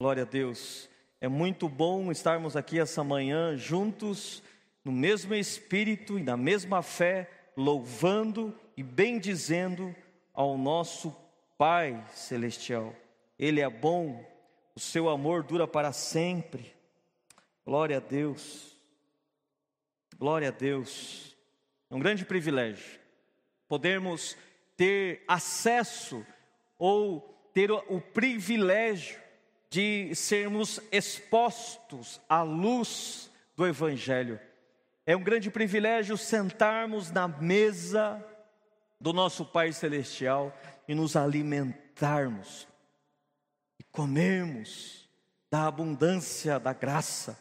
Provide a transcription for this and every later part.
Glória a Deus. É muito bom estarmos aqui essa manhã juntos, no mesmo espírito e na mesma fé, louvando e bendizendo ao nosso Pai celestial. Ele é bom, o seu amor dura para sempre. Glória a Deus. Glória a Deus. É um grande privilégio podermos ter acesso ou ter o privilégio de sermos expostos à luz do Evangelho. É um grande privilégio sentarmos na mesa do nosso Pai Celestial e nos alimentarmos e comermos da abundância da graça,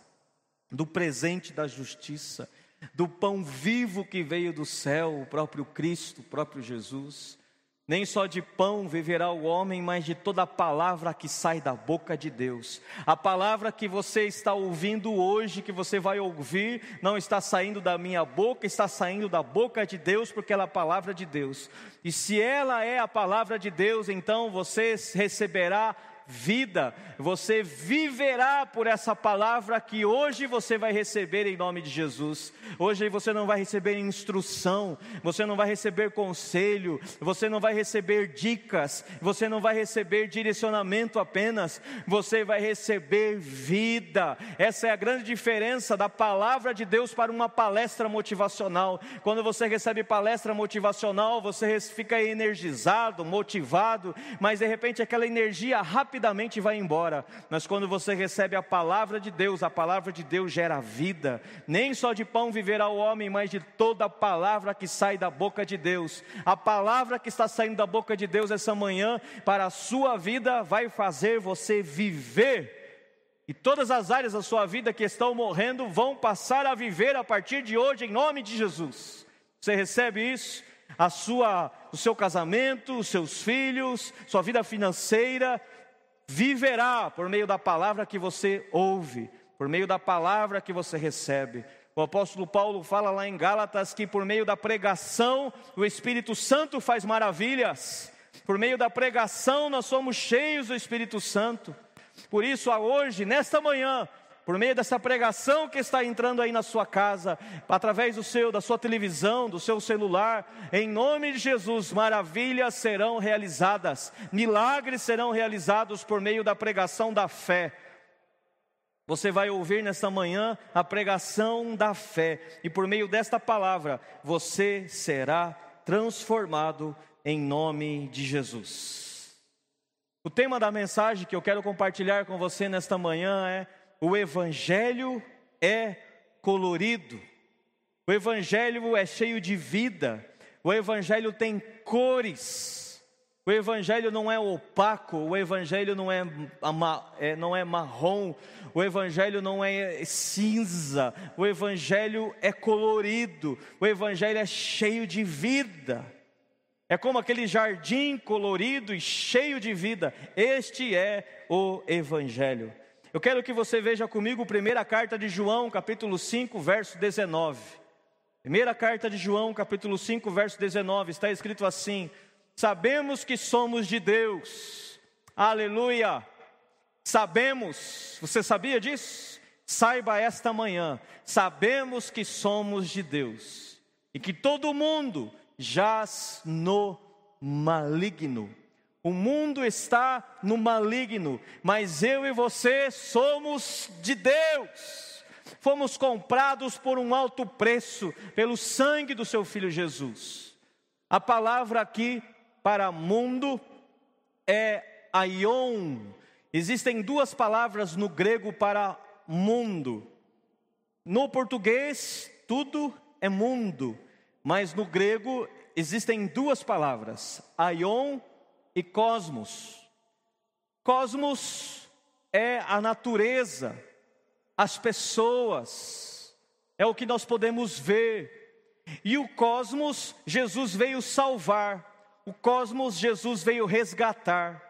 do presente da justiça, do pão vivo que veio do céu, o próprio Cristo, o próprio Jesus. Nem só de pão viverá o homem, mas de toda a palavra que sai da boca de Deus. A palavra que você está ouvindo hoje, que você vai ouvir, não está saindo da minha boca, está saindo da boca de Deus, porque ela é a palavra de Deus. E se ela é a palavra de Deus, então você receberá vida, você viverá por essa palavra que hoje você vai receber em nome de Jesus. Hoje você não vai receber instrução, você não vai receber conselho, você não vai receber dicas, você não vai receber direcionamento apenas, você vai receber vida. Essa é a grande diferença da palavra de Deus para uma palestra motivacional. Quando você recebe palestra motivacional, você fica energizado, motivado, mas de repente aquela energia rápida rapidamente vai embora. Mas quando você recebe a palavra de Deus, a palavra de Deus gera vida. Nem só de pão viverá o homem, mas de toda a palavra que sai da boca de Deus. A palavra que está saindo da boca de Deus essa manhã para a sua vida vai fazer você viver. E todas as áreas da sua vida que estão morrendo vão passar a viver a partir de hoje em nome de Jesus. Você recebe isso? A sua, o seu casamento, os seus filhos, sua vida financeira, viverá por meio da palavra que você ouve, por meio da palavra que você recebe. O apóstolo Paulo fala lá em Gálatas que por meio da pregação o Espírito Santo faz maravilhas. Por meio da pregação nós somos cheios do Espírito Santo. Por isso, hoje, nesta manhã, por meio dessa pregação que está entrando aí na sua casa, através do seu, da sua televisão, do seu celular, em nome de Jesus, maravilhas serão realizadas, milagres serão realizados por meio da pregação da fé. Você vai ouvir nesta manhã a pregação da fé, e por meio desta palavra, você será transformado em nome de Jesus. O tema da mensagem que eu quero compartilhar com você nesta manhã é o Evangelho é colorido, o Evangelho é cheio de vida, o Evangelho tem cores, o Evangelho não é opaco, o Evangelho não é, é, não é marrom, o Evangelho não é cinza, o Evangelho é colorido, o Evangelho é cheio de vida. É como aquele jardim colorido e cheio de vida. Este é o Evangelho. Eu quero que você veja comigo a primeira carta de João, capítulo 5, verso 19. Primeira carta de João, capítulo 5, verso 19, está escrito assim: Sabemos que somos de Deus. Aleluia! Sabemos, você sabia disso? Saiba esta manhã, sabemos que somos de Deus e que todo mundo jaz no maligno. O mundo está no maligno, mas eu e você somos de Deus. Fomos comprados por um alto preço, pelo sangue do seu filho Jesus. A palavra aqui para mundo é aion. Existem duas palavras no grego para mundo. No português, tudo é mundo, mas no grego existem duas palavras, aion e cosmos. Cosmos é a natureza, as pessoas, é o que nós podemos ver. E o cosmos, Jesus veio salvar, o cosmos, Jesus veio resgatar.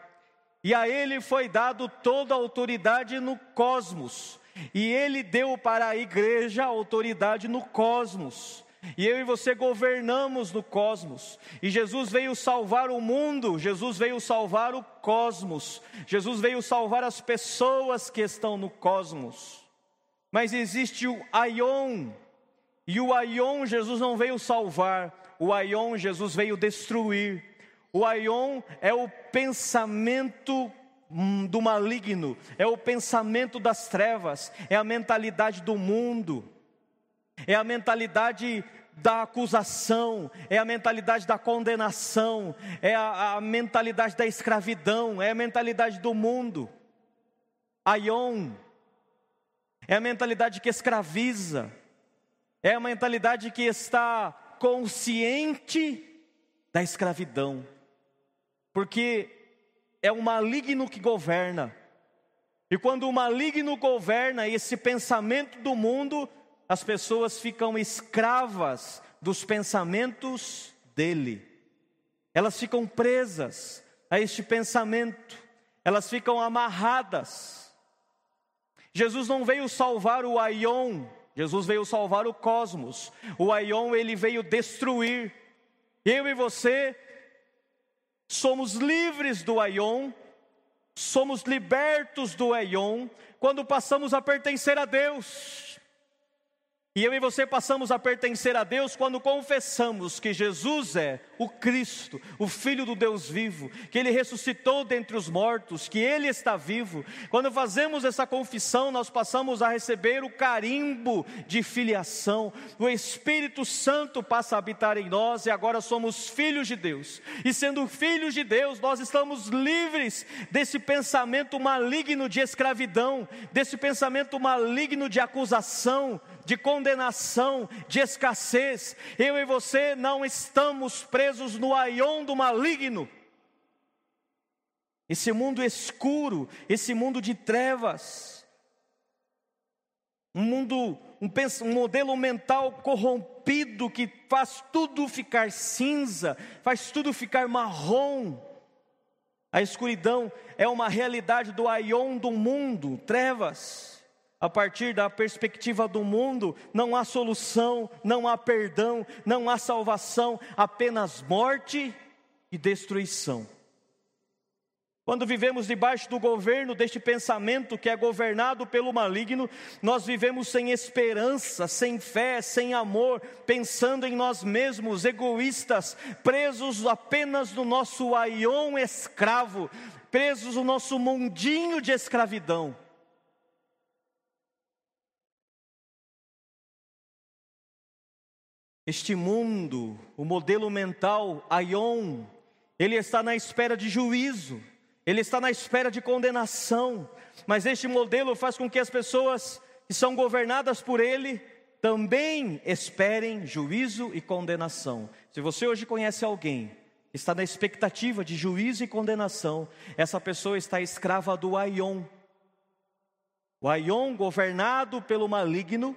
E a ele foi dado toda a autoridade no cosmos, e ele deu para a igreja a autoridade no cosmos. E eu e você governamos no cosmos. E Jesus veio salvar o mundo, Jesus veio salvar o cosmos, Jesus veio salvar as pessoas que estão no cosmos. Mas existe o Aion, e o Aion Jesus não veio salvar, o Aion Jesus veio destruir. O Aion é o pensamento hum, do maligno, é o pensamento das trevas, é a mentalidade do mundo é a mentalidade da acusação, é a mentalidade da condenação, é a, a mentalidade da escravidão, é a mentalidade do mundo. Aion, é a mentalidade que escraviza, é a mentalidade que está consciente da escravidão, porque é o maligno que governa. E quando o maligno governa, esse pensamento do mundo as pessoas ficam escravas dos pensamentos dele. Elas ficam presas a este pensamento, elas ficam amarradas. Jesus não veio salvar o Aion, Jesus veio salvar o cosmos. O Aion ele veio destruir. Eu e você somos livres do Aion, somos libertos do Aion quando passamos a pertencer a Deus. E eu e você passamos a pertencer a Deus quando confessamos que Jesus é o Cristo, o Filho do Deus vivo, que Ele ressuscitou dentre os mortos, que Ele está vivo. Quando fazemos essa confissão, nós passamos a receber o carimbo de filiação. O Espírito Santo passa a habitar em nós e agora somos filhos de Deus. E sendo filhos de Deus, nós estamos livres desse pensamento maligno de escravidão, desse pensamento maligno de acusação, de condenação, de escassez. Eu e você não estamos presos no aion do maligno. Esse mundo escuro, esse mundo de trevas, um mundo, um, um modelo mental corrompido que faz tudo ficar cinza, faz tudo ficar marrom. A escuridão é uma realidade do aion do mundo, trevas. A partir da perspectiva do mundo, não há solução, não há perdão, não há salvação, apenas morte e destruição. Quando vivemos debaixo do governo deste pensamento que é governado pelo maligno, nós vivemos sem esperança, sem fé, sem amor, pensando em nós mesmos, egoístas, presos apenas no nosso aion escravo, presos no nosso mundinho de escravidão. Este mundo, o modelo mental Aion, ele está na espera de juízo, ele está na espera de condenação, mas este modelo faz com que as pessoas que são governadas por ele também esperem juízo e condenação. Se você hoje conhece alguém que está na expectativa de juízo e condenação, essa pessoa está escrava do Aion. O Aion, governado pelo maligno,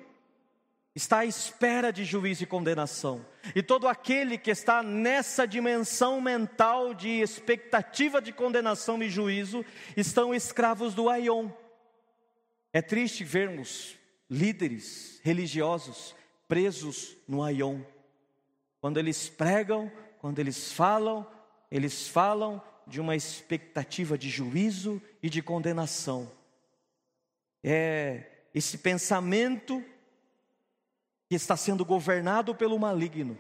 está à espera de juízo e condenação. E todo aquele que está nessa dimensão mental de expectativa de condenação e juízo estão escravos do Aion. É triste vermos líderes religiosos presos no Aion. Quando eles pregam, quando eles falam, eles falam de uma expectativa de juízo e de condenação. É esse pensamento que está sendo governado pelo maligno.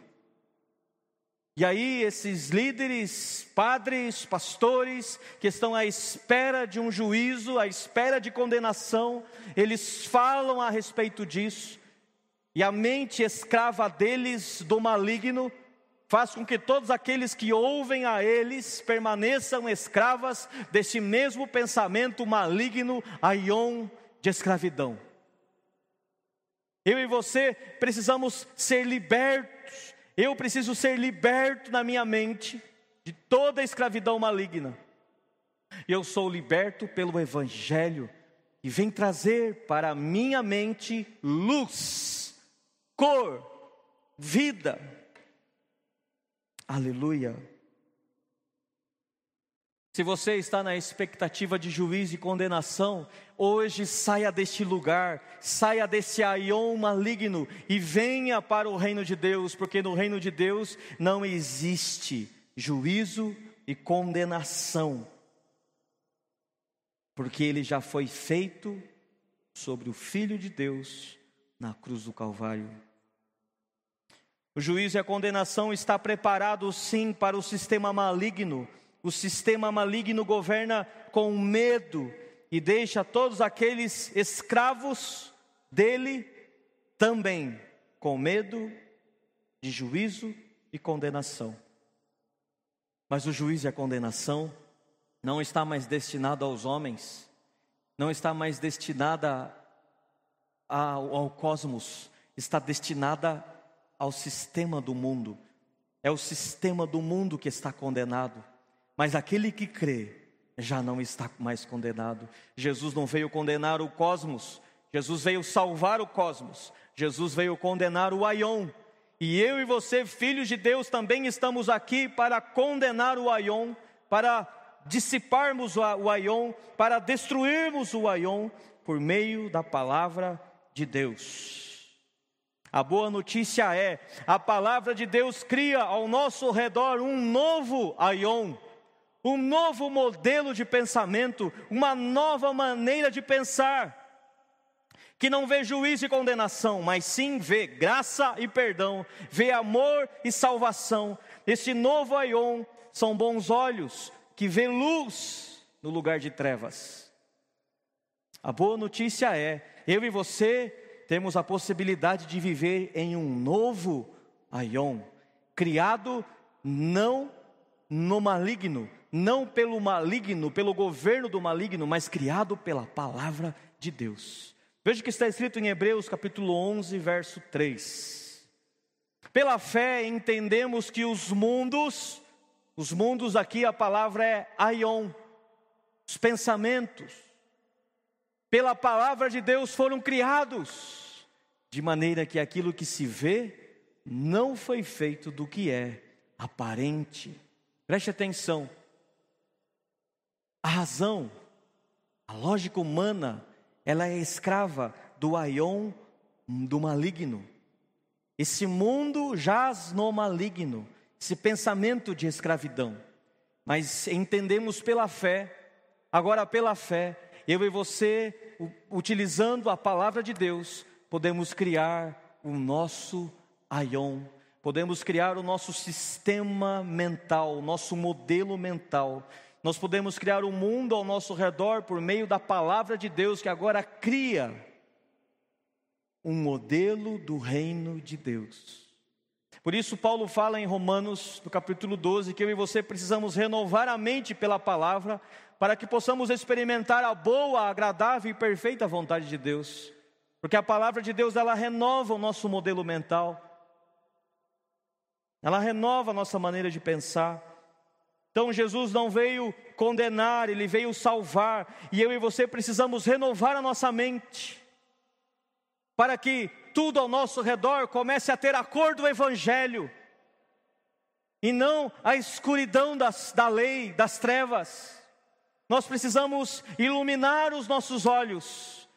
E aí, esses líderes, padres, pastores, que estão à espera de um juízo, à espera de condenação, eles falam a respeito disso, e a mente escrava deles do maligno faz com que todos aqueles que ouvem a eles permaneçam escravas desse mesmo pensamento maligno, aion de escravidão. Eu e você precisamos ser libertos. Eu preciso ser liberto na minha mente de toda a escravidão maligna. Eu sou liberto pelo Evangelho que vem trazer para a minha mente luz, cor, vida. Aleluia. Se você está na expectativa de juízo e condenação, hoje saia deste lugar, saia desse aion maligno e venha para o reino de Deus, porque no reino de Deus não existe juízo e condenação, porque ele já foi feito sobre o Filho de Deus na cruz do Calvário. O juízo e a condenação está preparado sim para o sistema maligno o sistema maligno governa com medo e deixa todos aqueles escravos dele também com medo de juízo e condenação. Mas o juízo e a condenação não está mais destinado aos homens, não está mais destinada ao, ao cosmos, está destinada ao sistema do mundo. É o sistema do mundo que está condenado. Mas aquele que crê já não está mais condenado. Jesus não veio condenar o cosmos, Jesus veio salvar o cosmos. Jesus veio condenar o Aion. E eu e você, filhos de Deus, também estamos aqui para condenar o Aion, para dissiparmos o Aion, para destruirmos o Aion por meio da palavra de Deus. A boa notícia é: a palavra de Deus cria ao nosso redor um novo Aion um novo modelo de pensamento, uma nova maneira de pensar, que não vê juízo e condenação, mas sim vê graça e perdão, vê amor e salvação. Esse novo Aion são bons olhos que vê luz no lugar de trevas. A boa notícia é: eu e você temos a possibilidade de viver em um novo Aion, criado não no maligno, não pelo maligno, pelo governo do maligno, mas criado pela palavra de Deus. Veja o que está escrito em Hebreus capítulo 11, verso 3. Pela fé entendemos que os mundos, os mundos aqui a palavra é aion, os pensamentos, pela palavra de Deus foram criados, de maneira que aquilo que se vê não foi feito do que é aparente. Preste atenção, a razão, a lógica humana, ela é escrava do aion do maligno. Esse mundo jaz no maligno, esse pensamento de escravidão. Mas entendemos pela fé, agora pela fé, eu e você, utilizando a palavra de Deus, podemos criar o nosso aion, podemos criar o nosso sistema mental, o nosso modelo mental nós podemos criar um mundo ao nosso redor por meio da palavra de Deus que agora cria um modelo do reino de Deus. Por isso, Paulo fala em Romanos, no capítulo 12, que eu e você precisamos renovar a mente pela palavra, para que possamos experimentar a boa, agradável e perfeita vontade de Deus. Porque a palavra de Deus, ela renova o nosso modelo mental, ela renova a nossa maneira de pensar. Então Jesus não veio condenar, ele veio salvar, e eu e você precisamos renovar a nossa mente, para que tudo ao nosso redor comece a ter a cor do Evangelho, e não a escuridão das, da lei, das trevas. Nós precisamos iluminar os nossos olhos,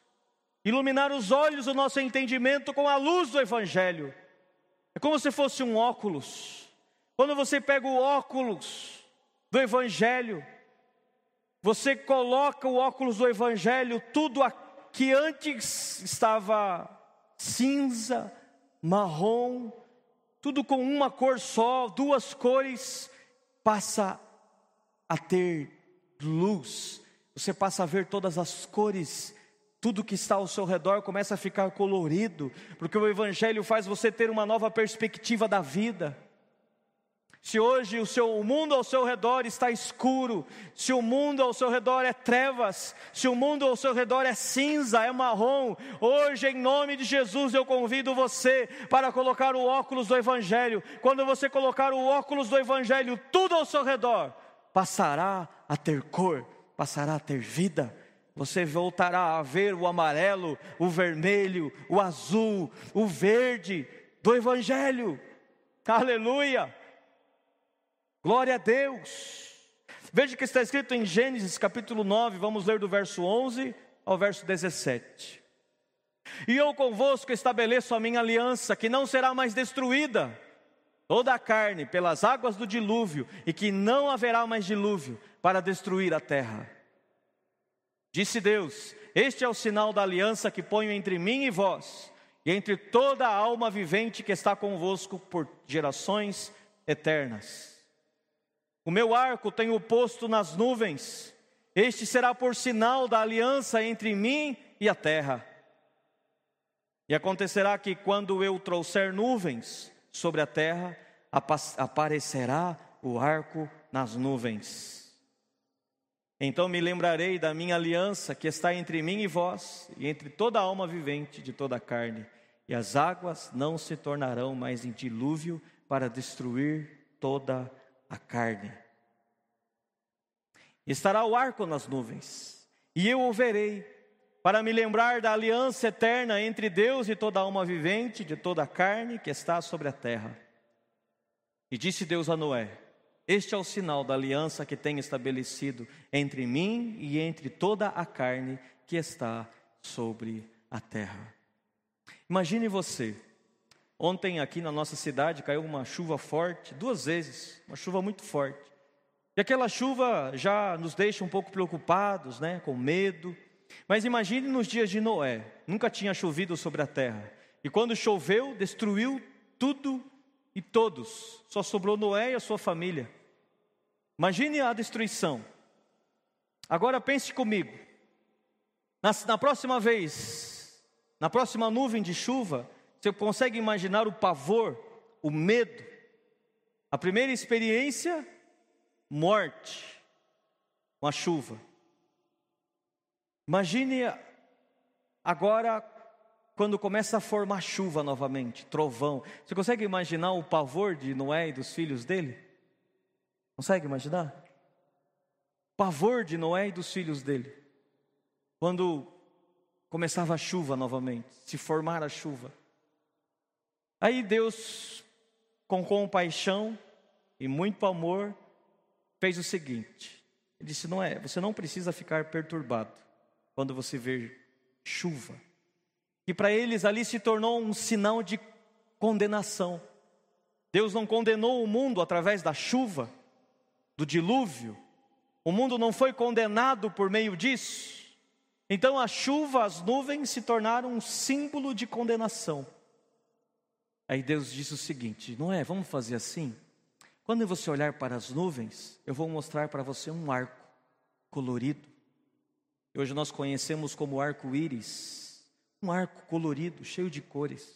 iluminar os olhos do nosso entendimento com a luz do Evangelho. É como se fosse um óculos. Quando você pega o óculos, do Evangelho. Você coloca o óculos do Evangelho, tudo que antes estava cinza, marrom, tudo com uma cor só, duas cores, passa a ter luz. Você passa a ver todas as cores, tudo que está ao seu redor começa a ficar colorido, porque o Evangelho faz você ter uma nova perspectiva da vida. Se hoje o, seu, o mundo ao seu redor está escuro, se o mundo ao seu redor é trevas, se o mundo ao seu redor é cinza, é marrom, hoje em nome de Jesus eu convido você para colocar o óculos do Evangelho. Quando você colocar o óculos do Evangelho, tudo ao seu redor passará a ter cor, passará a ter vida. Você voltará a ver o amarelo, o vermelho, o azul, o verde do Evangelho. Aleluia! Glória a Deus. Veja que está escrito em Gênesis capítulo 9, vamos ler do verso 11 ao verso 17. E eu convosco estabeleço a minha aliança, que não será mais destruída, toda a carne pelas águas do dilúvio, e que não haverá mais dilúvio para destruir a terra. Disse Deus: Este é o sinal da aliança que ponho entre mim e vós, e entre toda a alma vivente que está convosco por gerações eternas. O meu arco tenho posto nas nuvens, este será por sinal da aliança entre mim e a terra. E acontecerá que quando eu trouxer nuvens sobre a terra, aparecerá o arco nas nuvens. Então me lembrarei da minha aliança que está entre mim e vós, e entre toda alma vivente de toda a carne, e as águas não se tornarão mais em dilúvio para destruir toda a carne. Estará o arco nas nuvens, e eu o verei, para me lembrar da aliança eterna entre Deus e toda alma vivente, de toda a carne que está sobre a terra. E disse Deus a Noé: Este é o sinal da aliança que tenho estabelecido entre mim e entre toda a carne que está sobre a terra. Imagine você, ontem aqui na nossa cidade caiu uma chuva forte, duas vezes, uma chuva muito forte. E aquela chuva já nos deixa um pouco preocupados, né, com medo. Mas imagine nos dias de Noé, nunca tinha chovido sobre a terra. E quando choveu, destruiu tudo e todos. Só sobrou Noé e a sua família. Imagine a destruição. Agora pense comigo. Na, na próxima vez, na próxima nuvem de chuva, você consegue imaginar o pavor, o medo? A primeira experiência, morte, com a chuva. Imagine agora quando começa a formar chuva novamente, trovão. Você consegue imaginar o pavor de Noé e dos filhos dele? Consegue imaginar? Pavor de Noé e dos filhos dele. Quando começava a chuva novamente, se formar a chuva. Aí Deus, com compaixão e muito amor, fez o seguinte: Ele disse, Noé, você não precisa ficar perturbado quando você vê chuva. E para eles ali se tornou um sinal de condenação. Deus não condenou o mundo através da chuva, do dilúvio. O mundo não foi condenado por meio disso. Então a chuva, as nuvens se tornaram um símbolo de condenação. Aí Deus disse o seguinte: não é? Vamos fazer assim? Quando você olhar para as nuvens, eu vou mostrar para você um arco colorido hoje nós conhecemos como arco-íris, um arco colorido, cheio de cores.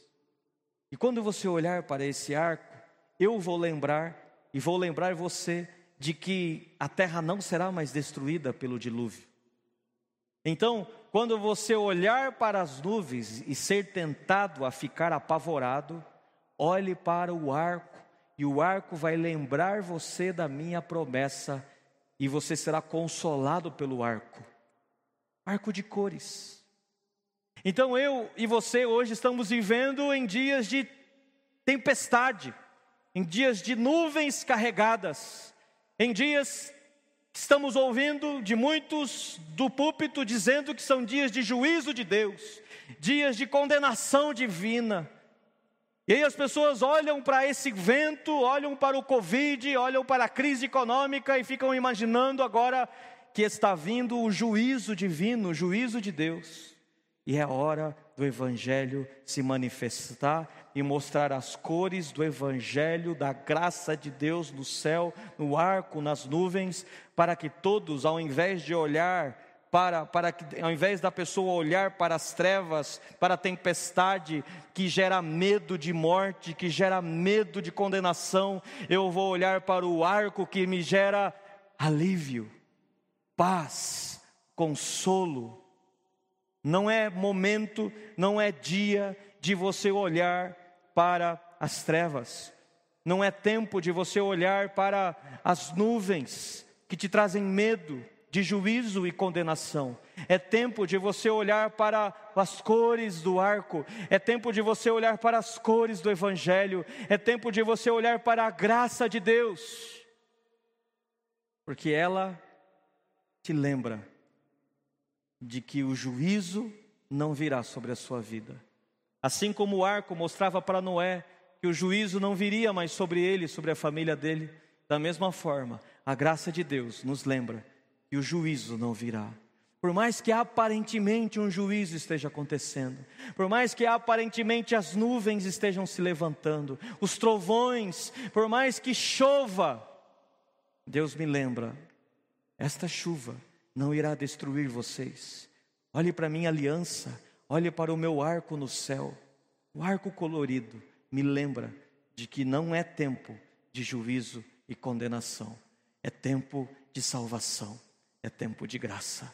E quando você olhar para esse arco, eu vou lembrar e vou lembrar você de que a terra não será mais destruída pelo dilúvio. Então, quando você olhar para as nuvens e ser tentado a ficar apavorado, olhe para o arco, e o arco vai lembrar você da minha promessa, e você será consolado pelo arco arco de cores. Então eu e você hoje estamos vivendo em dias de tempestade, em dias de nuvens carregadas, em dias que estamos ouvindo de muitos do púlpito dizendo que são dias de juízo de Deus, dias de condenação divina. E aí as pessoas olham para esse vento, olham para o Covid, olham para a crise econômica e ficam imaginando agora que está vindo o juízo divino, o juízo de Deus, e é hora do Evangelho se manifestar e mostrar as cores do Evangelho, da graça de Deus no céu, no arco, nas nuvens, para que todos, ao invés de olhar para, para que, ao invés da pessoa olhar para as trevas, para a tempestade que gera medo de morte, que gera medo de condenação, eu vou olhar para o arco que me gera alívio, paz, consolo. Não é momento, não é dia de você olhar para as trevas. Não é tempo de você olhar para as nuvens que te trazem medo de juízo e condenação. É tempo de você olhar para as cores do arco, é tempo de você olhar para as cores do evangelho, é tempo de você olhar para a graça de Deus. Porque ela te lembra de que o juízo não virá sobre a sua vida. Assim como o arco mostrava para Noé que o juízo não viria mais sobre ele, sobre a família dele, da mesma forma, a graça de Deus nos lembra que o juízo não virá. Por mais que aparentemente um juízo esteja acontecendo, por mais que aparentemente as nuvens estejam se levantando, os trovões, por mais que chova, Deus me lembra: esta chuva não irá destruir vocês. Olhe para minha aliança, olhe para o meu arco no céu. O arco colorido me lembra de que não é tempo de juízo e condenação, é tempo de salvação, é tempo de graça.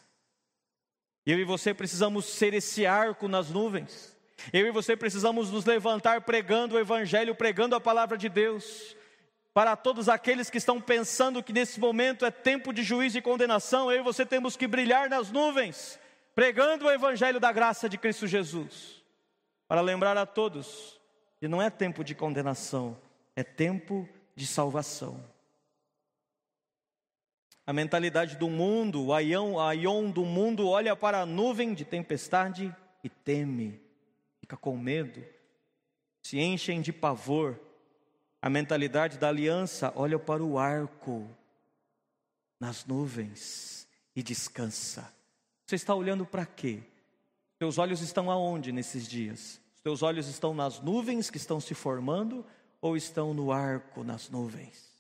Eu e você precisamos ser esse arco nas nuvens. Eu e você precisamos nos levantar pregando o Evangelho, pregando a palavra de Deus para todos aqueles que estão pensando que nesse momento é tempo de juízo e condenação, eu e você temos que brilhar nas nuvens, pregando o evangelho da graça de Cristo Jesus, para lembrar a todos que não é tempo de condenação, é tempo de salvação. A mentalidade do mundo, o aion, aion do mundo olha para a nuvem de tempestade e teme, fica com medo, se enchem de pavor a mentalidade da aliança olha para o arco nas nuvens e descansa. Você está olhando para quê? Teus olhos estão aonde nesses dias? Os teus olhos estão nas nuvens que estão se formando ou estão no arco nas nuvens?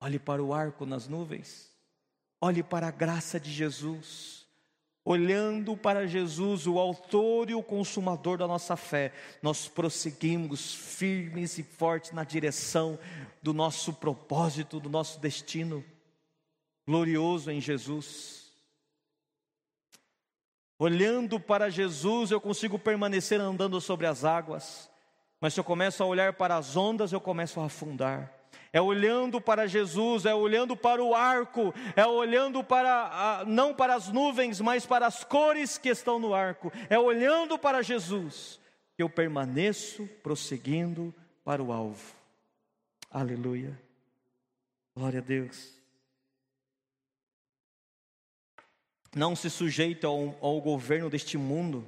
Olhe para o arco nas nuvens. Olhe para a graça de Jesus olhando para Jesus, o Autor e o Consumador da nossa fé, nós prosseguimos firmes e fortes na direção do nosso propósito, do nosso destino glorioso em Jesus. Olhando para Jesus, eu consigo permanecer andando sobre as águas, mas se eu começo a olhar para as ondas, eu começo a afundar é olhando para Jesus, é olhando para o arco, é olhando para, não para as nuvens, mas para as cores que estão no arco, é olhando para Jesus que eu permaneço prosseguindo para o alvo. Aleluia. Glória a Deus. Não se sujeite ao, ao governo deste mundo,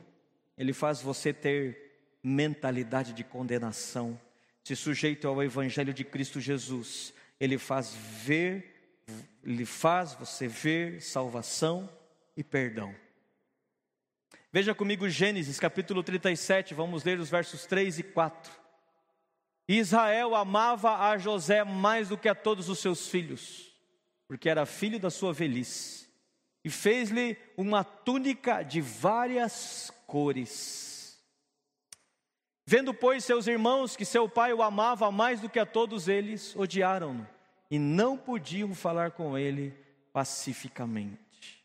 ele faz você ter mentalidade de condenação se sujeito ao Evangelho de Cristo Jesus, ele faz ver, ele faz você ver salvação e perdão. Veja comigo Gênesis capítulo 37, vamos ler os versos 3 e 4. Israel amava a José mais do que a todos os seus filhos, porque era filho da sua velhice, e fez-lhe uma túnica de várias cores Vendo, pois, seus irmãos que seu pai o amava mais do que a todos eles, odiaram-no e não podiam falar com ele pacificamente.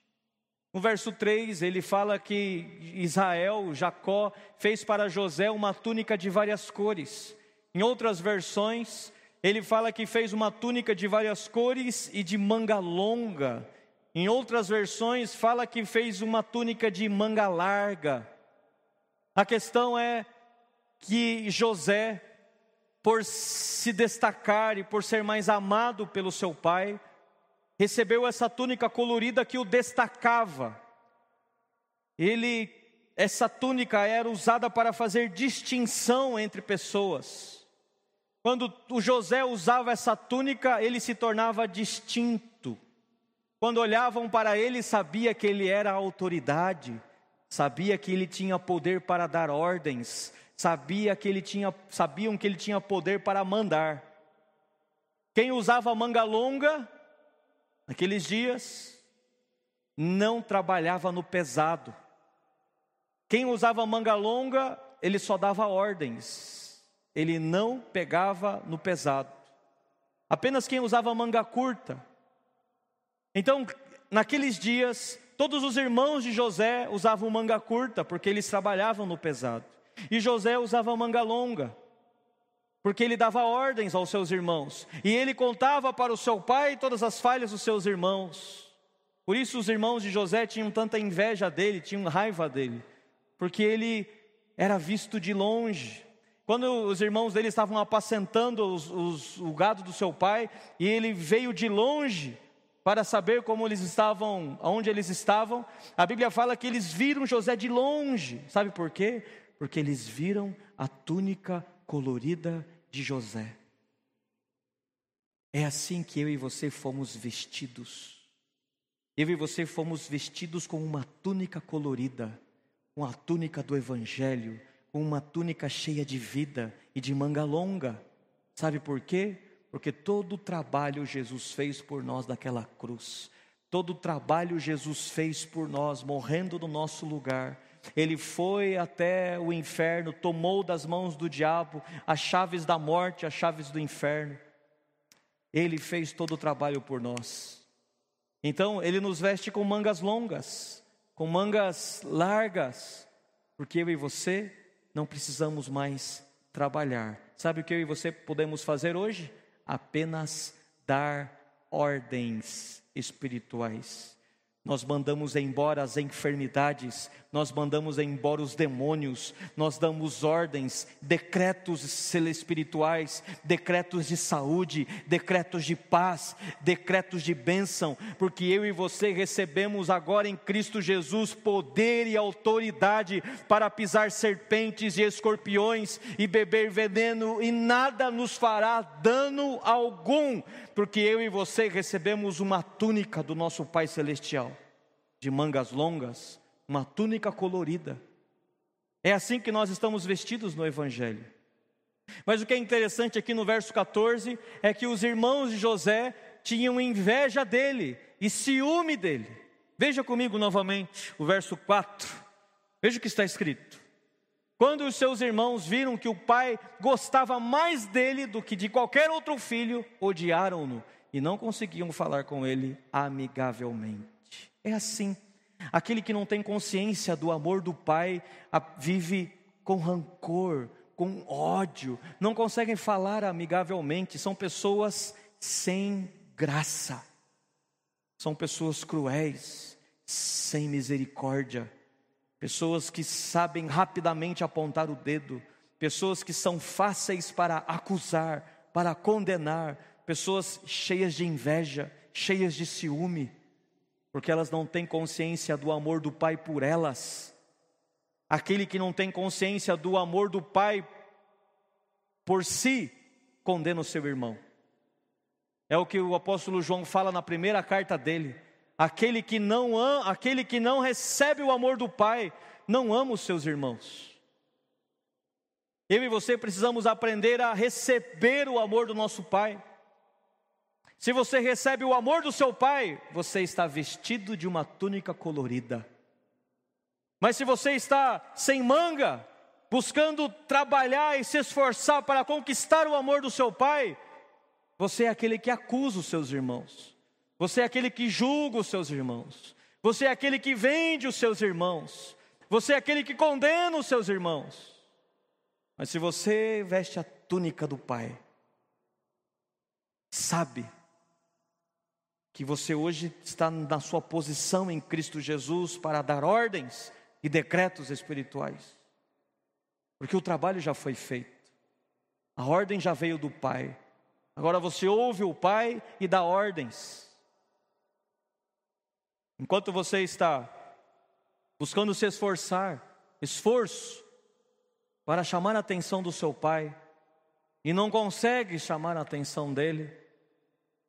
No verso 3, ele fala que Israel, Jacó, fez para José uma túnica de várias cores. Em outras versões, ele fala que fez uma túnica de várias cores e de manga longa. Em outras versões, fala que fez uma túnica de manga larga. A questão é que José, por se destacar e por ser mais amado pelo seu pai, recebeu essa túnica colorida que o destacava. Ele, essa túnica era usada para fazer distinção entre pessoas. Quando o José usava essa túnica, ele se tornava distinto. Quando olhavam para ele, sabia que ele era autoridade, sabia que ele tinha poder para dar ordens, sabia que ele tinha, sabiam que ele tinha poder para mandar. Quem usava manga longa, naqueles dias, não trabalhava no pesado. Quem usava manga longa, ele só dava ordens, ele não pegava no pesado. Apenas quem usava manga curta. Então, naqueles dias, todos os irmãos de José usavam manga curta, porque eles trabalhavam no pesado. E José usava manga longa, porque ele dava ordens aos seus irmãos, e ele contava para o seu pai todas as falhas dos seus irmãos. Por isso os irmãos de José tinham tanta inveja dele, tinham raiva dele, porque ele era visto de longe. Quando os irmãos dele estavam apacentando os, os, o gado do seu pai, e ele veio de longe para saber como eles estavam, aonde eles estavam, a Bíblia fala que eles viram José de longe. Sabe por quê? Porque eles viram a túnica colorida de José. É assim que eu e você fomos vestidos. Eu e você fomos vestidos com uma túnica colorida, com a túnica do Evangelho, com uma túnica cheia de vida e de manga longa. Sabe por quê? porque todo o trabalho Jesus fez por nós naquela cruz, todo o trabalho Jesus fez por nós, morrendo no nosso lugar. Ele foi até o inferno, tomou das mãos do diabo as chaves da morte, as chaves do inferno. Ele fez todo o trabalho por nós. Então, ele nos veste com mangas longas, com mangas largas, porque eu e você não precisamos mais trabalhar. Sabe o que eu e você podemos fazer hoje? apenas dar ordens espirituais. Nós mandamos embora as enfermidades, nós mandamos embora os demônios, nós damos ordens, decretos espirituais, decretos de saúde, decretos de paz, decretos de bênção, porque eu e você recebemos agora em Cristo Jesus poder e autoridade para pisar serpentes e escorpiões e beber veneno, e nada nos fará dano algum porque eu e você recebemos uma túnica do nosso Pai Celestial, de mangas longas, uma túnica colorida. É assim que nós estamos vestidos no Evangelho. Mas o que é interessante aqui no verso 14 é que os irmãos de José tinham inveja dele e ciúme dele. Veja comigo novamente o verso 4. Veja o que está escrito. Quando os seus irmãos viram que o pai gostava mais dele do que de qualquer outro filho, odiaram-no e não conseguiam falar com ele amigavelmente. É assim. Aquele que não tem consciência do amor do pai vive com rancor, com ódio, não conseguem falar amigavelmente, são pessoas sem graça, são pessoas cruéis, sem misericórdia. Pessoas que sabem rapidamente apontar o dedo, pessoas que são fáceis para acusar, para condenar, pessoas cheias de inveja, cheias de ciúme, porque elas não têm consciência do amor do Pai por elas. Aquele que não tem consciência do amor do Pai por si, condena o seu irmão. É o que o apóstolo João fala na primeira carta dele. Aquele que não ama, aquele que não recebe o amor do Pai, não ama os seus irmãos. Eu e você precisamos aprender a receber o amor do nosso Pai. Se você recebe o amor do seu Pai, você está vestido de uma túnica colorida. Mas se você está sem manga, buscando trabalhar e se esforçar para conquistar o amor do seu Pai, você é aquele que acusa os seus irmãos. Você é aquele que julga os seus irmãos. Você é aquele que vende os seus irmãos. Você é aquele que condena os seus irmãos. Mas se você veste a túnica do Pai, sabe que você hoje está na sua posição em Cristo Jesus para dar ordens e decretos espirituais. Porque o trabalho já foi feito. A ordem já veio do Pai. Agora você ouve o Pai e dá ordens. Enquanto você está buscando se esforçar, esforço para chamar a atenção do seu pai e não consegue chamar a atenção dele,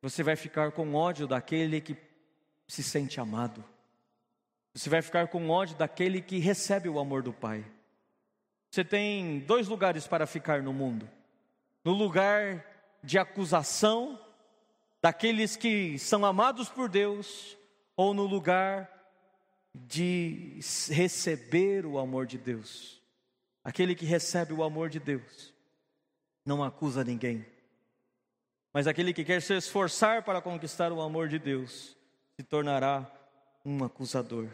você vai ficar com ódio daquele que se sente amado. Você vai ficar com ódio daquele que recebe o amor do pai. Você tem dois lugares para ficar no mundo: no lugar de acusação daqueles que são amados por Deus ou no lugar de receber o amor de Deus. Aquele que recebe o amor de Deus não acusa ninguém, mas aquele que quer se esforçar para conquistar o amor de Deus se tornará um acusador.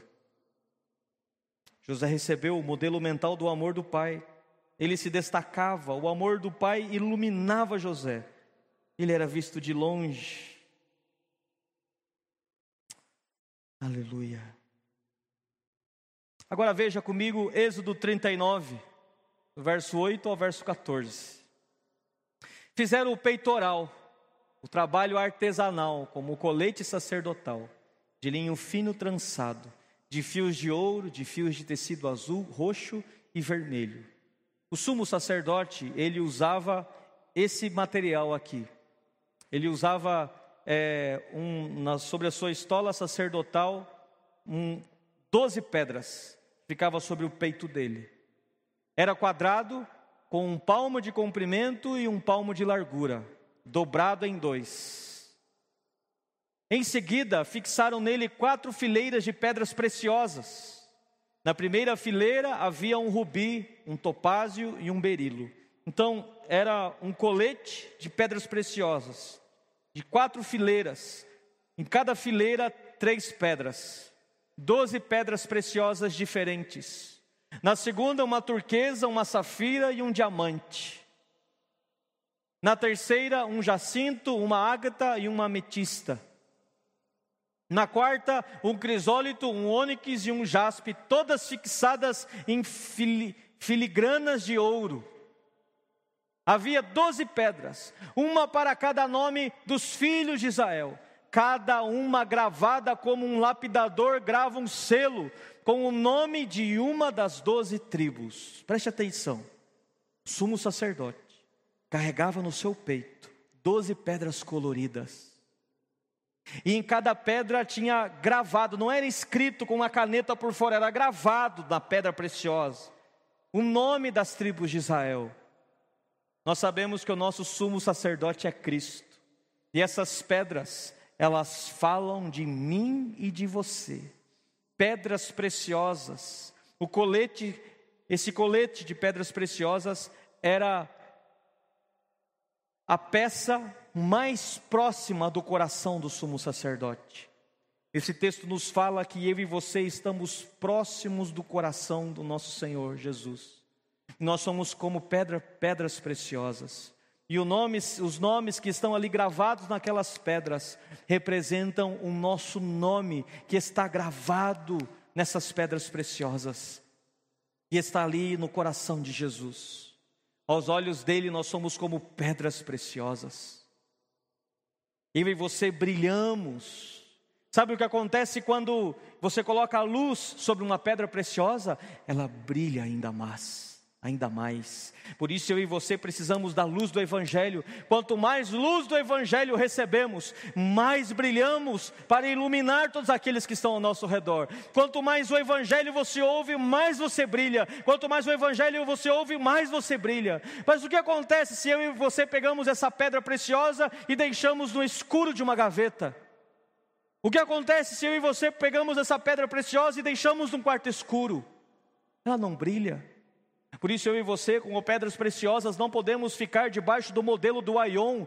José recebeu o modelo mental do amor do pai. Ele se destacava, o amor do pai iluminava José. Ele era visto de longe Aleluia. Agora veja comigo Êxodo 39, verso 8 ao verso 14. Fizeram o peitoral, o trabalho artesanal, como o colete sacerdotal, de linho fino trançado, de fios de ouro, de fios de tecido azul, roxo e vermelho. O sumo sacerdote, ele usava esse material aqui. Ele usava é, um, na, sobre a sua estola sacerdotal um, doze pedras, ficava sobre o peito dele. Era quadrado, com um palmo de comprimento e um palmo de largura, dobrado em dois. Em seguida, fixaram nele quatro fileiras de pedras preciosas. Na primeira fileira havia um rubi, um topázio e um berilo. Então, era um colete de pedras preciosas, de quatro fileiras. Em cada fileira, três pedras, doze pedras preciosas diferentes. Na segunda, uma turquesa, uma safira e um diamante. Na terceira, um jacinto, uma ágata e uma ametista. Na quarta, um crisólito, um ônix e um jaspe, todas fixadas em filigranas de ouro. Havia doze pedras, uma para cada nome dos filhos de Israel, cada uma gravada como um lapidador grava um selo com o nome de uma das doze tribos. Preste atenção: sumo sacerdote carregava no seu peito doze pedras coloridas. E em cada pedra tinha gravado, não era escrito com uma caneta por fora, era gravado na pedra preciosa, o nome das tribos de Israel. Nós sabemos que o nosso sumo sacerdote é Cristo. E essas pedras, elas falam de mim e de você. Pedras preciosas. O colete, esse colete de pedras preciosas era a peça mais próxima do coração do sumo sacerdote. Esse texto nos fala que eu e você estamos próximos do coração do nosso Senhor Jesus. Nós somos como pedra, pedras preciosas. E nome, os nomes que estão ali gravados naquelas pedras representam o nosso nome que está gravado nessas pedras preciosas e está ali no coração de Jesus. Aos olhos dele nós somos como pedras preciosas. Eu e você brilhamos. Sabe o que acontece quando você coloca a luz sobre uma pedra preciosa? Ela brilha ainda mais ainda mais. Por isso eu e você precisamos da luz do Evangelho. Quanto mais luz do Evangelho recebemos, mais brilhamos para iluminar todos aqueles que estão ao nosso redor. Quanto mais o Evangelho você ouve, mais você brilha. Quanto mais o Evangelho você ouve, mais você brilha. Mas o que acontece se eu e você pegamos essa pedra preciosa e deixamos no escuro de uma gaveta? O que acontece se eu e você pegamos essa pedra preciosa e deixamos num quarto escuro? Ela não brilha. Por isso eu e você, como pedras preciosas, não podemos ficar debaixo do modelo do Aion,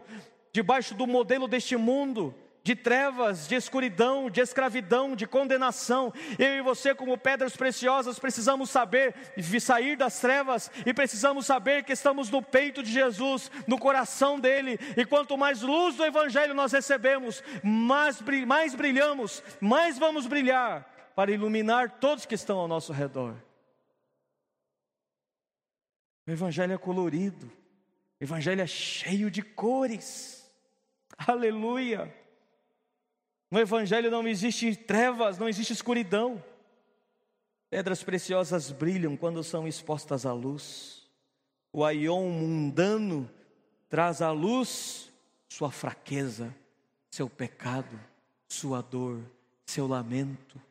debaixo do modelo deste mundo, de trevas, de escuridão, de escravidão, de condenação. Eu e você, como pedras preciosas, precisamos saber sair das trevas e precisamos saber que estamos no peito de Jesus, no coração dele. E quanto mais luz do Evangelho nós recebemos, mais, mais brilhamos, mais vamos brilhar para iluminar todos que estão ao nosso redor. O Evangelho é colorido, o Evangelho é cheio de cores, aleluia. No Evangelho não existe trevas, não existe escuridão. Pedras preciosas brilham quando são expostas à luz. O aion mundano traz à luz sua fraqueza, seu pecado, sua dor, seu lamento.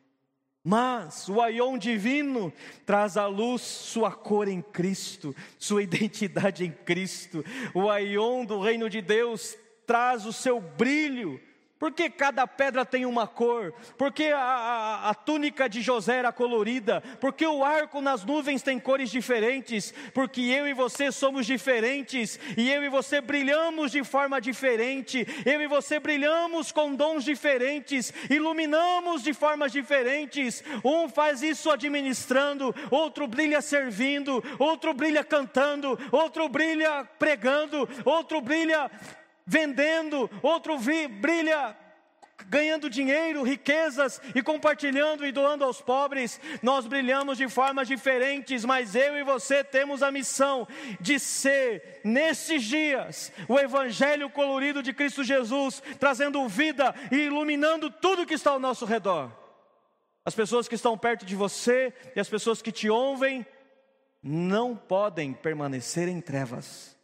Mas o aion divino traz à luz sua cor em Cristo, sua identidade em Cristo. O aion do reino de Deus traz o seu brilho por que cada pedra tem uma cor? Por que a, a, a, túnica de José era colorida? Por que o arco nas nuvens tem cores diferentes? Porque eu e você somos diferentes, e eu e você brilhamos de forma diferente, eu e você brilhamos com dons diferentes, iluminamos de formas diferentes. Um faz isso administrando, outro brilha servindo, outro brilha cantando, outro brilha pregando, outro brilha vendendo, outro brilha ganhando dinheiro, riquezas e compartilhando e doando aos pobres. Nós brilhamos de formas diferentes, mas eu e você temos a missão de ser, nesses dias, o Evangelho colorido de Cristo Jesus, trazendo vida e iluminando tudo que está ao nosso redor. As pessoas que estão perto de você e as pessoas que te ouvem não podem permanecer em trevas.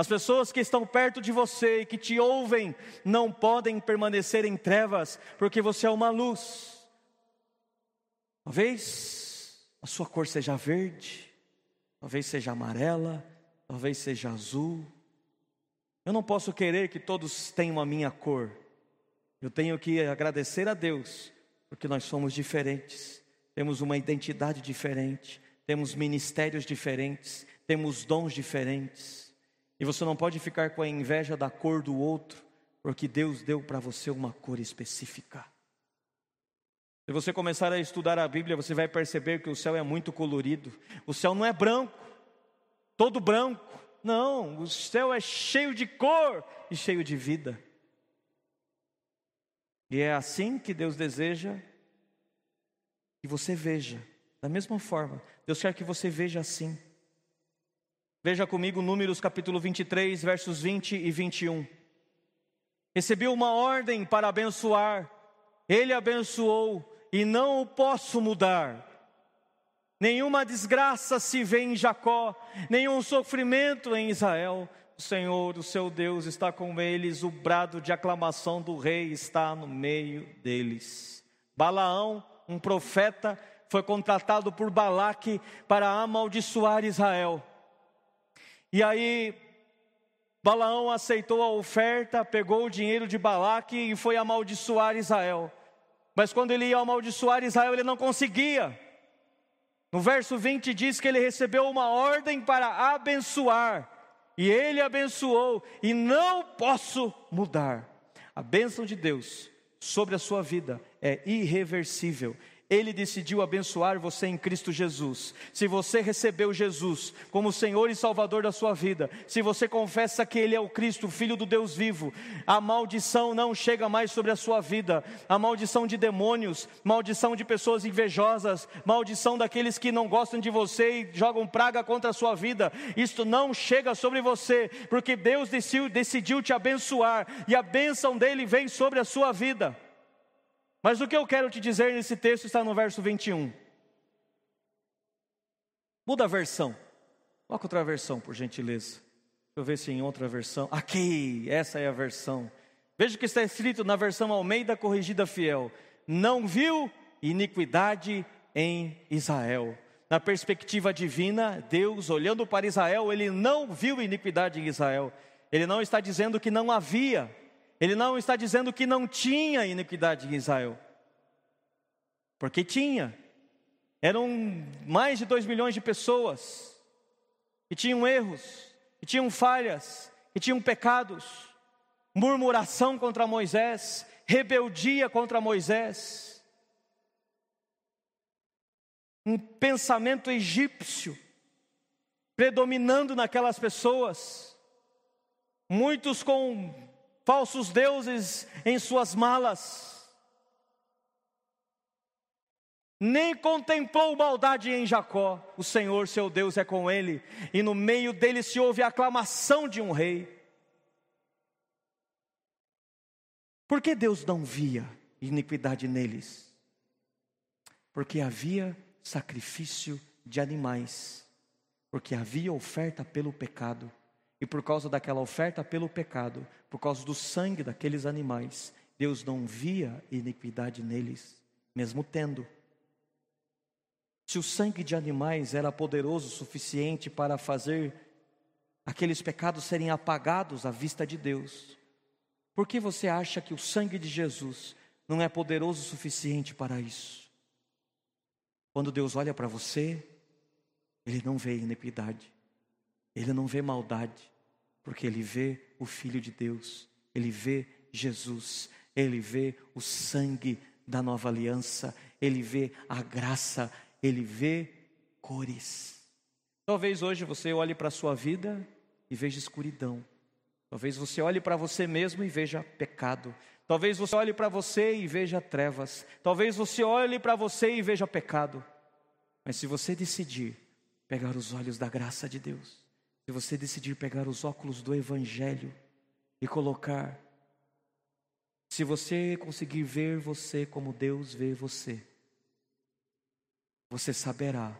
As pessoas que estão perto de você e que te ouvem não podem permanecer em trevas, porque você é uma luz. Talvez a sua cor seja verde, talvez seja amarela, talvez seja azul. Eu não posso querer que todos tenham a minha cor. Eu tenho que agradecer a Deus, porque nós somos diferentes, temos uma identidade diferente, temos ministérios diferentes, temos dons diferentes. E você não pode ficar com a inveja da cor do outro, porque Deus deu para você uma cor específica. Se você começar a estudar a Bíblia, você vai perceber que o céu é muito colorido. O céu não é branco, todo branco. Não, o céu é cheio de cor e cheio de vida. E é assim que Deus deseja que você veja, da mesma forma. Deus quer que você veja assim. Veja comigo Números capítulo 23, versos 20 e 21. Recebi uma ordem para abençoar, ele abençoou e não o posso mudar. Nenhuma desgraça se vê em Jacó, nenhum sofrimento em Israel. O Senhor, o seu Deus, está com eles, o brado de aclamação do rei está no meio deles. Balaão, um profeta, foi contratado por Balaque para amaldiçoar Israel. E aí Balaão aceitou a oferta, pegou o dinheiro de Balaque e foi amaldiçoar Israel. Mas quando ele ia amaldiçoar Israel, ele não conseguia. No verso 20 diz que ele recebeu uma ordem para abençoar, e ele abençoou, e não posso mudar. A bênção de Deus sobre a sua vida é irreversível, ele decidiu abençoar você em Cristo Jesus. Se você recebeu Jesus como Senhor e Salvador da sua vida, se você confessa que Ele é o Cristo, Filho do Deus vivo, a maldição não chega mais sobre a sua vida. A maldição de demônios, maldição de pessoas invejosas, maldição daqueles que não gostam de você e jogam praga contra a sua vida, isto não chega sobre você, porque Deus decidiu, decidiu te abençoar e a bênção dele vem sobre a sua vida. Mas o que eu quero te dizer nesse texto está no verso 21. Muda a versão. Coloca outra versão, por gentileza. Deixa eu ver se em outra versão. Aqui, essa é a versão. Veja o que está escrito na versão Almeida Corrigida Fiel. Não viu iniquidade em Israel. Na perspectiva divina, Deus, olhando para Israel, ele não viu iniquidade em Israel. Ele não está dizendo que não havia, ele não está dizendo que não tinha iniquidade em Israel, porque tinha. Eram mais de dois milhões de pessoas, e tinham erros, e tinham falhas, e tinham pecados, murmuração contra Moisés, rebeldia contra Moisés, um pensamento egípcio predominando naquelas pessoas, muitos com falsos deuses em suas malas. Nem contemplou maldade em Jacó, o Senhor seu Deus é com ele, e no meio dele se ouve a aclamação de um rei. Por que Deus não via iniquidade neles? Porque havia sacrifício de animais, porque havia oferta pelo pecado, e por causa daquela oferta pelo pecado, por causa do sangue daqueles animais, Deus não via iniquidade neles, mesmo tendo. Se o sangue de animais era poderoso o suficiente para fazer aqueles pecados serem apagados à vista de Deus, por que você acha que o sangue de Jesus não é poderoso o suficiente para isso? Quando Deus olha para você, Ele não vê iniquidade, Ele não vê maldade, porque ele vê o Filho de Deus, ele vê Jesus, ele vê o sangue da nova aliança, ele vê a graça, ele vê cores. Talvez hoje você olhe para a sua vida e veja escuridão. Talvez você olhe para você mesmo e veja pecado. Talvez você olhe para você e veja trevas. Talvez você olhe para você e veja pecado. Mas se você decidir pegar os olhos da graça de Deus, se você decidir pegar os óculos do Evangelho e colocar, se você conseguir ver você como Deus vê você, você saberá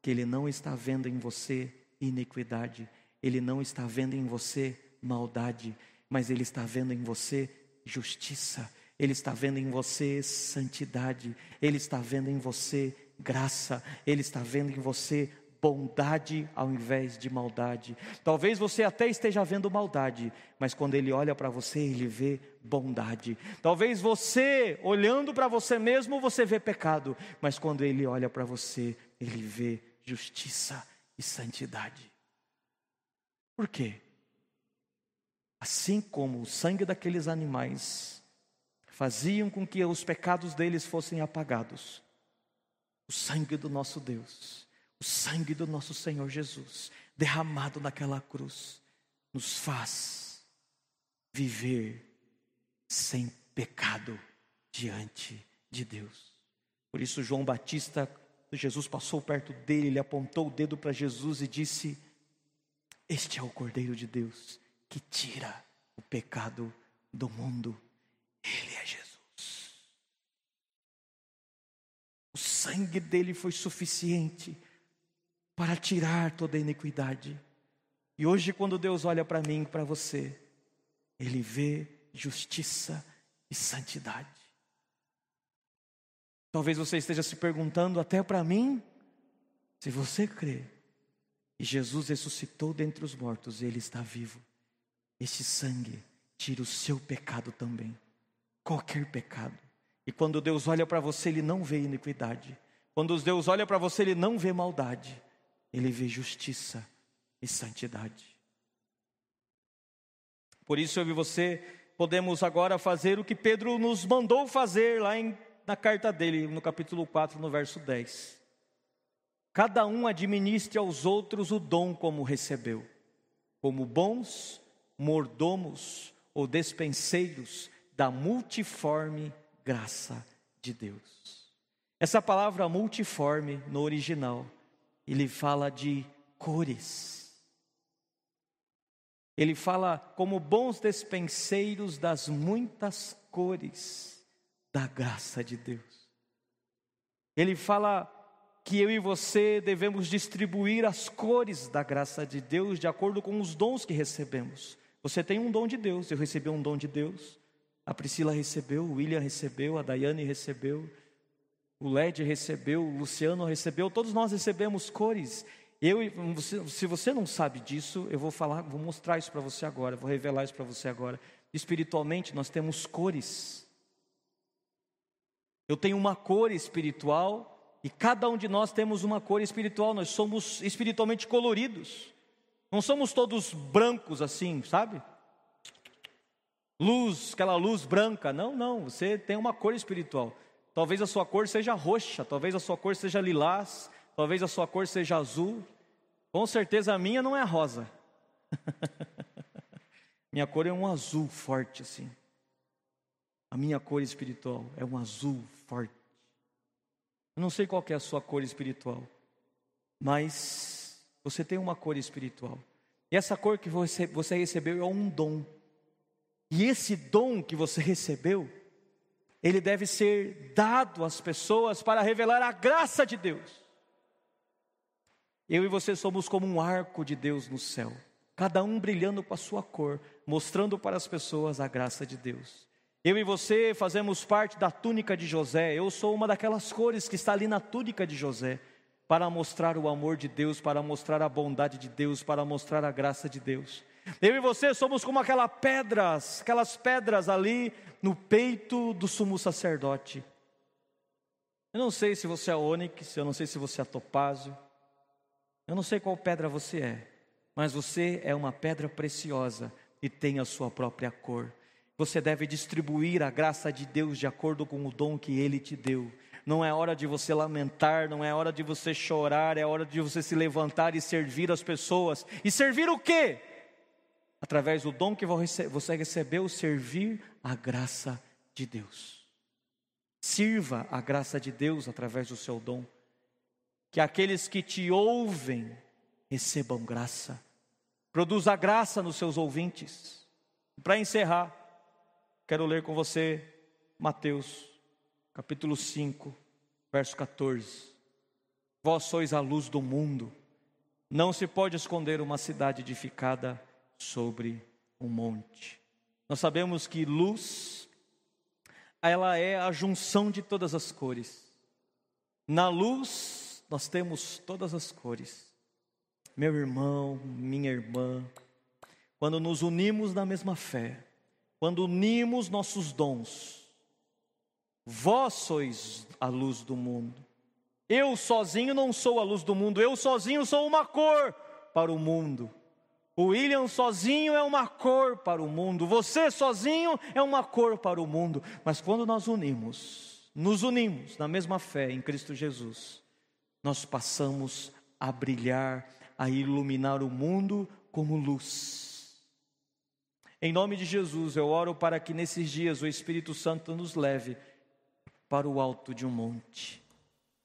que Ele não está vendo em você iniquidade, Ele não está vendo em você maldade, mas Ele está vendo em você justiça, Ele está vendo em você santidade, Ele está vendo em você graça, Ele está vendo em você bondade ao invés de maldade. Talvez você até esteja vendo maldade, mas quando Ele olha para você, Ele vê bondade. Talvez você, olhando para você mesmo, você vê pecado, mas quando Ele olha para você, Ele vê justiça e santidade. Por quê? Assim como o sangue daqueles animais faziam com que os pecados deles fossem apagados, o sangue do nosso Deus, o sangue do nosso Senhor Jesus, derramado naquela cruz, nos faz viver sem pecado diante de Deus. Por isso, João Batista, Jesus passou perto dele, ele apontou o dedo para Jesus e disse: Este é o Cordeiro de Deus que tira o pecado do mundo. Ele é Jesus. O sangue dele foi suficiente para tirar toda a iniquidade. E hoje, quando Deus olha para mim e para você, Ele vê justiça e santidade. Talvez você esteja se perguntando, até para mim, se você crê e Jesus ressuscitou dentre os mortos, Ele está vivo. Esse sangue tira o seu pecado também, qualquer pecado. E quando Deus olha para você, Ele não vê iniquidade. Quando Deus olha para você, Ele não vê maldade, Ele vê justiça e santidade. Por isso eu e você podemos agora fazer o que Pedro nos mandou fazer lá em, na carta dele, no capítulo 4, no verso 10. Cada um administre aos outros o dom como recebeu, como bons mordomos ou despenseiros da multiforme graça de Deus. Essa palavra multiforme no original, ele fala de cores. Ele fala como bons despenseiros das muitas cores da graça de Deus. Ele fala que eu e você devemos distribuir as cores da graça de Deus de acordo com os dons que recebemos. Você tem um dom de Deus, eu recebi um dom de Deus. A Priscila recebeu, o William recebeu, a Daiane recebeu, o Led recebeu, o Luciano recebeu, todos nós recebemos cores. Eu, se você não sabe disso, eu vou falar, vou mostrar isso para você agora, vou revelar isso para você agora. Espiritualmente, nós temos cores. Eu tenho uma cor espiritual e cada um de nós temos uma cor espiritual. Nós somos espiritualmente coloridos. Não somos todos brancos assim, sabe? Luz, aquela luz branca. Não, não, você tem uma cor espiritual. Talvez a sua cor seja roxa, talvez a sua cor seja lilás, talvez a sua cor seja azul. Com certeza a minha não é rosa. minha cor é um azul forte assim. A minha cor espiritual é um azul forte. Eu não sei qual é a sua cor espiritual, mas você tem uma cor espiritual. E essa cor que você, você recebeu é um dom. E esse dom que você recebeu, ele deve ser dado às pessoas para revelar a graça de Deus. Eu e você somos como um arco de Deus no céu, cada um brilhando com a sua cor, mostrando para as pessoas a graça de Deus. Eu e você fazemos parte da túnica de José, eu sou uma daquelas cores que está ali na túnica de José para mostrar o amor de Deus, para mostrar a bondade de Deus, para mostrar a graça de Deus. Eu e você somos como aquelas pedras, aquelas pedras ali no peito do sumo sacerdote. Eu não sei se você é ônix, eu não sei se você é topázio, eu não sei qual pedra você é, mas você é uma pedra preciosa e tem a sua própria cor. Você deve distribuir a graça de Deus de acordo com o dom que Ele te deu. Não é hora de você lamentar, não é hora de você chorar, é hora de você se levantar e servir as pessoas. E servir o quê? Através do dom que você recebeu, servir a graça de Deus. Sirva a graça de Deus através do seu dom. Que aqueles que te ouvem recebam graça. Produza graça nos seus ouvintes. Para encerrar, quero ler com você Mateus, capítulo 5, verso 14. Vós sois a luz do mundo. Não se pode esconder uma cidade edificada sobre um monte. Nós sabemos que luz, ela é a junção de todas as cores. Na luz, nós temos todas as cores. Meu irmão, minha irmã, quando nos unimos na mesma fé, quando unimos nossos dons, vós sois a luz do mundo. Eu sozinho não sou a luz do mundo, eu sozinho sou uma cor para o mundo. O William sozinho é uma cor para o mundo, você sozinho é uma cor para o mundo, mas quando nós unimos, nos unimos na mesma fé em Cristo Jesus, nós passamos a brilhar, a iluminar o mundo como luz. Em nome de Jesus, eu oro para que nesses dias o Espírito Santo nos leve para o alto de um monte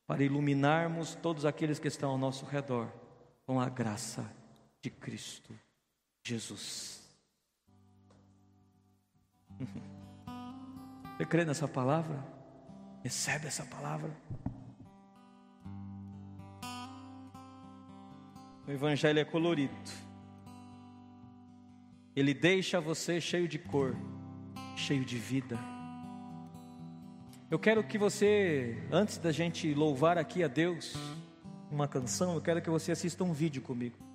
para iluminarmos todos aqueles que estão ao nosso redor com a graça de Cristo Jesus. Você crê nessa palavra? Recebe essa palavra? O Evangelho é colorido. Ele deixa você cheio de cor, cheio de vida. Eu quero que você, antes da gente louvar aqui a Deus, uma canção, eu quero que você assista um vídeo comigo.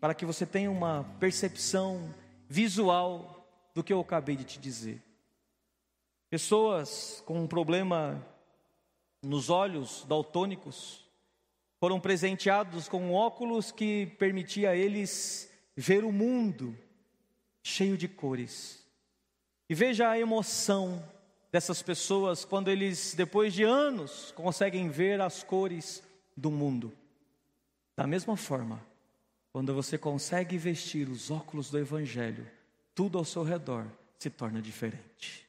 Para que você tenha uma percepção visual do que eu acabei de te dizer. Pessoas com um problema nos olhos daltônicos foram presenteados com óculos que permitia a eles ver o mundo cheio de cores. E veja a emoção dessas pessoas quando eles, depois de anos, conseguem ver as cores do mundo. Da mesma forma, quando você consegue vestir os óculos do Evangelho, tudo ao seu redor se torna diferente.